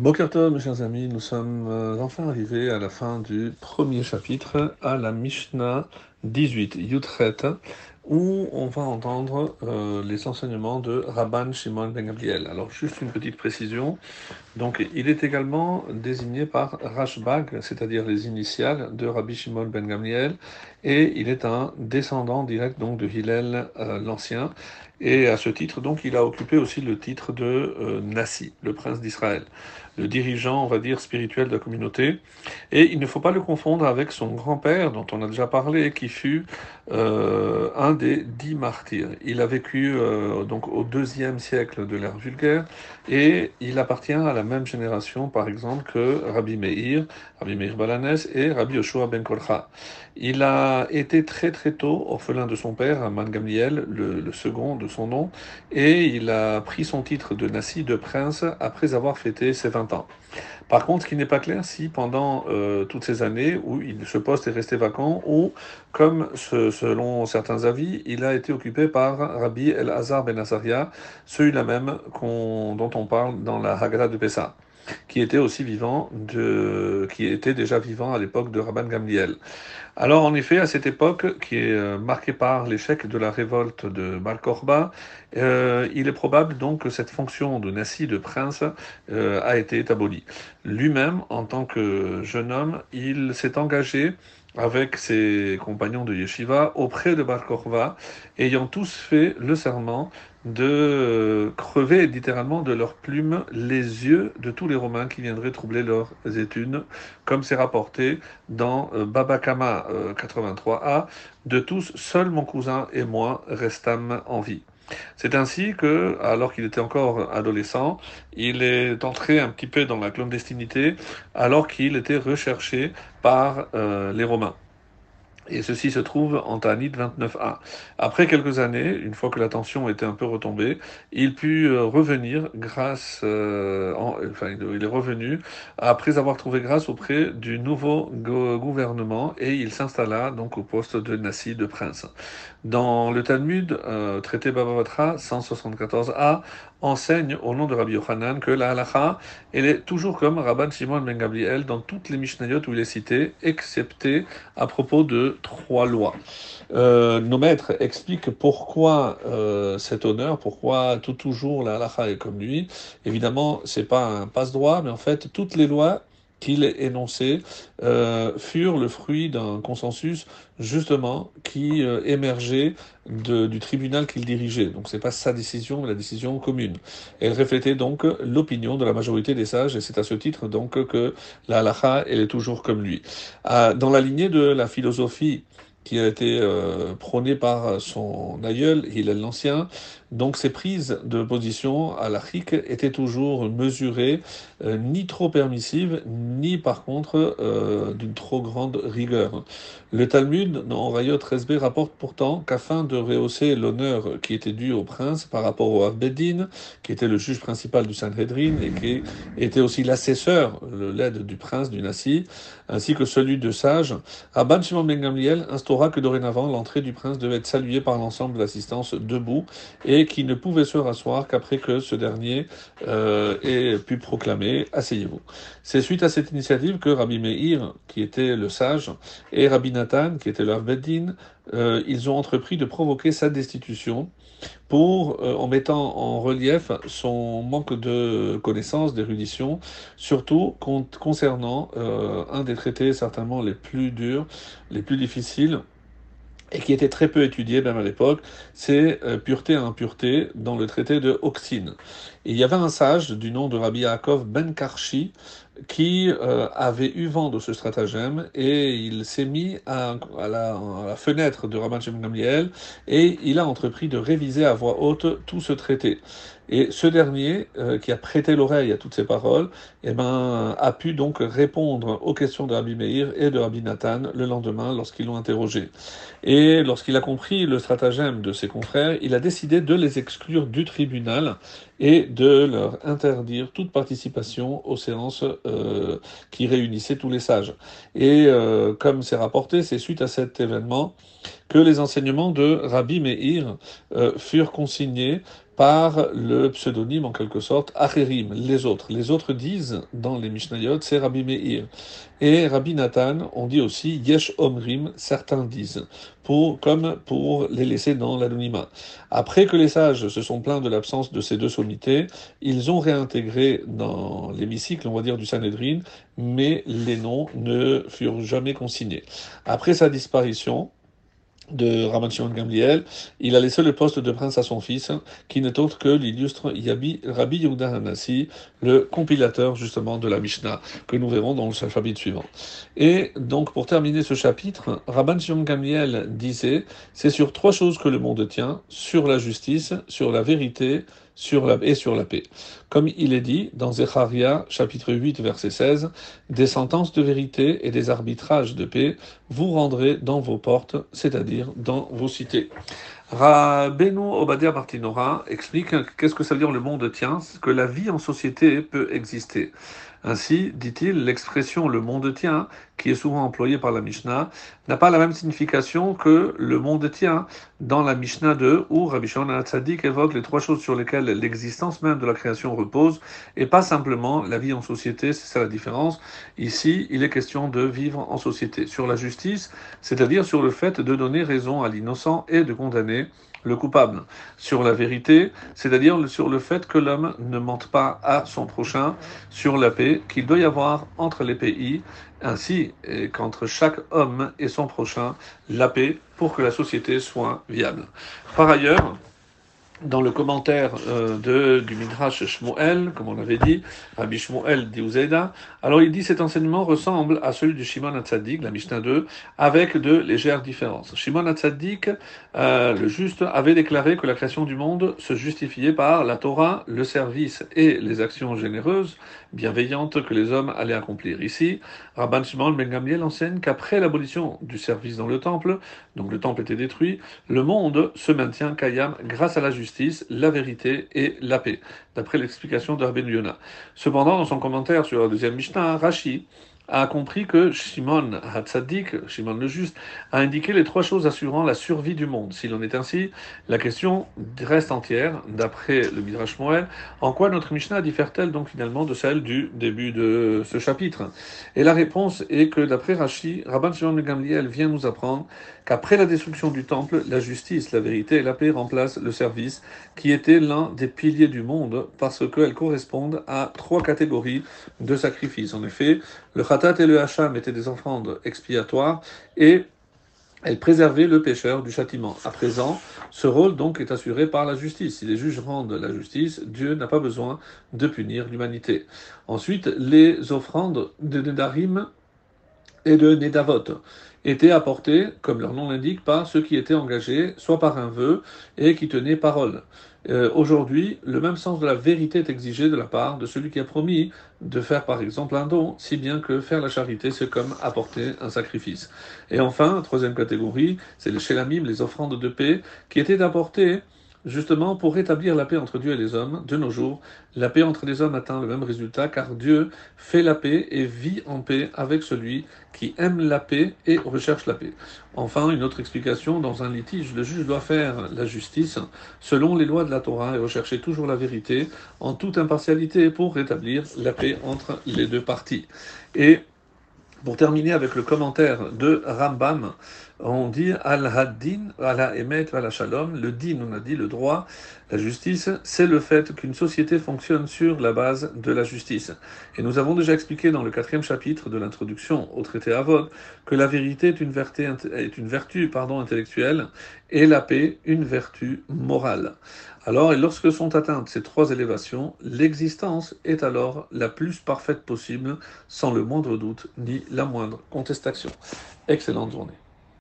Bokertov, mes chers amis, nous sommes euh, enfin arrivés à la fin du premier chapitre, à la Mishnah 18, Yutret, où on va entendre euh, les enseignements de Rabban Shimon ben Gabriel. Alors, juste une petite précision. Donc, il est également désigné par Rashbag, c'est-à-dire les initiales de Rabbi Shimon ben Gamliel, et il est un descendant direct donc de Hillel euh, l'Ancien. Et à ce titre, donc, il a occupé aussi le titre de Nassi, le prince d'Israël, le dirigeant, on va dire, spirituel de la communauté. Et il ne faut pas le confondre avec son grand-père, dont on a déjà parlé, qui fut euh, un des dix martyrs. Il a vécu euh, donc au deuxième siècle de l'ère vulgaire et il appartient à la même génération, par exemple, que Rabbi Meir, Rabbi Meir Balanes et Rabbi Yoshua ben Kolcha. Il a été très très tôt orphelin de son père, Aman Gamliel, le, le second de son nom, et il a pris son titre de Nassi, de prince, après avoir fêté ses 20 Par contre, ce qui n'est pas clair, si pendant euh, toutes ces années où ce poste est resté vacant, ou comme selon certains avis, il a été occupé par Rabbi El Hazar ben Azaria, celui-là même dont on parle dans la Haggadah de Pessah qui était aussi vivant, de, qui était déjà vivant à l'époque de Rabban Gamliel. Alors en effet, à cette époque, qui est euh, marquée par l'échec de la révolte de Malkorba, euh, il est probable donc que cette fonction de Nassi, de prince, euh, a été abolie. Lui-même, en tant que jeune homme, il s'est engagé avec ses compagnons de Yeshiva auprès de Bar Korva, ayant tous fait le serment de crever littéralement de leurs plumes les yeux de tous les Romains qui viendraient troubler leurs études, comme c'est rapporté dans euh, Babakama 83a, euh, de tous, seul mon cousin et moi restâmes en vie. C'est ainsi que, alors qu'il était encore adolescent, il est entré un petit peu dans la clandestinité, alors qu'il était recherché par euh, les Romains. Et ceci se trouve en Tanit 29a. Après quelques années, une fois que la tension était un peu retombée, il put euh, revenir grâce, euh, enfin, il est revenu après avoir trouvé grâce auprès du nouveau gouvernement et il s'installa donc au poste de Nassi de prince. Dans le Talmud, euh, traité Baba 174a, enseigne au nom de Rabbi Yochanan que la halacha, elle est toujours comme Rabban Shimon ben Gabriel dans toutes les Mishnayot où il est cité, excepté à propos de trois lois. Euh, nos maîtres expliquent pourquoi euh, cet honneur, pourquoi tout toujours la halacha est comme lui. Évidemment, c'est pas un passe-droit, mais en fait, toutes les lois qu'il énonçait euh, furent le fruit d'un consensus justement qui euh, émergeait de, du tribunal qu'il dirigeait. Donc c'est pas sa décision, mais la décision commune. Elle reflétait donc l'opinion de la majorité des sages, et c'est à ce titre donc que la halacha elle est toujours comme lui. Ah, dans la lignée de la philosophie qui a été euh, par son aïeul, Hillel l'Ancien. Donc ses prises de position à l'Afrique étaient toujours mesurées, euh, ni trop permissives, ni par contre euh, d'une trop grande rigueur. Le Talmud, dans Rayot 13b, rapporte pourtant qu'afin de rehausser l'honneur qui était dû au prince par rapport au Avbedin, qui était le juge principal du Sanhedrin et qui était aussi l'assesseur, l'aide du prince, du Nassi, ainsi que celui de sage, Abban Shimon Ben Gamliel instaura que dorénavant l'entrée du prince devait être saluée par l'ensemble de l'assistance debout et qui ne pouvait se rasseoir qu'après que ce dernier euh, ait pu proclamer Asseyez-vous. C'est suite à cette initiative que Rabbi Meir, qui était le sage, et Rabbi Nathan, qui était le Beddin, euh, ils ont entrepris de provoquer sa destitution euh, en mettant en relief son manque de connaissances, d'érudition, surtout concernant un des traités certainement les plus durs, les plus difficiles, et qui était très peu étudié même à l'époque, c'est euh, pureté à impureté dans le traité de Oxine. il y avait un sage du nom de Rabbi Yaakov Ben Karchi qui euh, avait eu vent de ce stratagème et il s'est mis à, la, fenêtre de Rabban Shem Gamliel et il a entrepris de réviser à voix haute tout ce traité. Et ce dernier, euh, qui a prêté l'oreille à toutes ces paroles, eh ben, a pu donc répondre aux questions de Rabbi Meir et de Rabbi Nathan le lendemain lorsqu'ils l'ont interrogé. Et lorsqu'il a compris le stratagème de ses confrères, il a décidé de les exclure du tribunal et de leur interdire toute participation aux séances euh, qui réunissaient tous les sages. Et euh, comme c'est rapporté, c'est suite à cet événement que les enseignements de Rabbi Meir euh, furent consignés par le pseudonyme en quelque sorte Acherim, les autres. Les autres disent dans les Mishnayot, c'est Rabbi Meir. Et Rabbi Nathan, on dit aussi Yesh Omrim, certains disent, pour, comme pour les laisser dans l'anonymat. Après que les sages se sont plaints de l'absence de ces deux sommités, ils ont réintégré dans l'hémicycle, on va dire, du Sanhedrin, mais les noms ne furent jamais consignés. Après sa disparition, de Rabban Shimon Gamliel, il a laissé le poste de prince à son fils, qui n'est autre que l'illustre Rabbi Yehuda Hanassi, le compilateur justement de la Mishnah, que nous verrons dans le chapitre suivant. Et donc pour terminer ce chapitre, Rabban Shimon Gamliel disait, c'est sur trois choses que le monde tient, sur la justice, sur la vérité, sur la, et sur la paix. Comme il est dit dans Zecharia, chapitre 8, verset 16, des sentences de vérité et des arbitrages de paix vous rendrez dans vos portes, c'est-à-dire dans vos cités. Rabbeinu Obadiah Martinora explique qu'est-ce que ça veut dire le monde tient, que la vie en société peut exister. Ainsi, dit-il, l'expression le monde tient, qui est souvent employée par la Mishnah, n'a pas la même signification que le monde tient dans la Mishnah 2, où Rabbi Shimon Tzadik évoque les trois choses sur lesquelles l'existence même de la création repose, et pas simplement la vie en société, c'est ça la différence. Ici, il est question de vivre en société. Sur la justice, c'est-à-dire sur le fait de donner raison à l'innocent et de condamner le coupable, sur la vérité, c'est-à-dire sur le fait que l'homme ne mente pas à son prochain, sur la paix qu'il doit y avoir entre les pays, ainsi qu'entre chaque homme et son prochain, la paix pour que la société soit viable. Par ailleurs, dans le commentaire euh, de, du Midrash Shmuel, comme on l'avait dit, Rabbi Shmuel Diuzeda, alors il dit cet enseignement ressemble à celui du Shimon Hatzadik, la Mishnah 2, avec de légères différences. Shimon Hatzadik, euh, le juste, avait déclaré que la création du monde se justifiait par la Torah, le service et les actions généreuses, bienveillantes que les hommes allaient accomplir. Ici, Rabban Shimon Ben Gamliel enseigne qu'après l'abolition du service dans le temple, donc le temple était détruit, le monde se maintient Kayam grâce à la justice la vérité et la paix, d'après l'explication de Yonah. Cependant, dans son commentaire sur la deuxième Mishnah, Rashi a compris que Shimon Hatzadik, Shimon le Juste, a indiqué les trois choses assurant la survie du monde. S'il en est ainsi, la question reste entière, d'après le Midrash Moël, en quoi notre Mishnah diffère-t-elle donc finalement de celle du début de ce chapitre? Et la réponse est que d'après Rashi, Rabban Shimon de Gamliel vient nous apprendre qu'après la destruction du temple, la justice, la vérité et la paix remplacent le service, qui était l'un des piliers du monde, parce qu'elles correspondent à trois catégories de sacrifices. En effet, le Et le Hacham étaient des offrandes expiatoires et elles préservaient le pécheur du châtiment. À présent, ce rôle donc est assuré par la justice. Si les juges rendent la justice, Dieu n'a pas besoin de punir l'humanité. Ensuite, les offrandes de Nedarim et de Nedavot étaient apportées, comme leur nom l'indique, par ceux qui étaient engagés, soit par un vœu, et qui tenaient parole. Euh, aujourd'hui, le même sens de la vérité est exigé de la part de celui qui a promis de faire par exemple un don, si bien que faire la charité, c'est comme apporter un sacrifice. Et enfin, troisième catégorie, c'est les shélamim, les offrandes de paix, qui étaient apportées justement pour rétablir la paix entre Dieu et les hommes. De nos jours, la paix entre les hommes atteint le même résultat car Dieu fait la paix et vit en paix avec celui qui aime la paix et recherche la paix. Enfin, une autre explication, dans un litige, le juge doit faire la justice selon les lois de la Torah et rechercher toujours la vérité en toute impartialité pour rétablir la paix entre les deux parties. Et pour terminer avec le commentaire de Rambam, on dit Al-Haddin, ala emet, ala shalom. Le din, on a dit le droit, la justice, c'est le fait qu'une société fonctionne sur la base de la justice. Et nous avons déjà expliqué dans le quatrième chapitre de l'introduction au traité Avod que la vérité est une, vertu, est une vertu pardon, intellectuelle et la paix une vertu morale. Alors, lorsque sont atteintes ces trois élévations, l'existence est alors la plus parfaite possible, sans le moindre doute ni la moindre contestation. Excellente journée.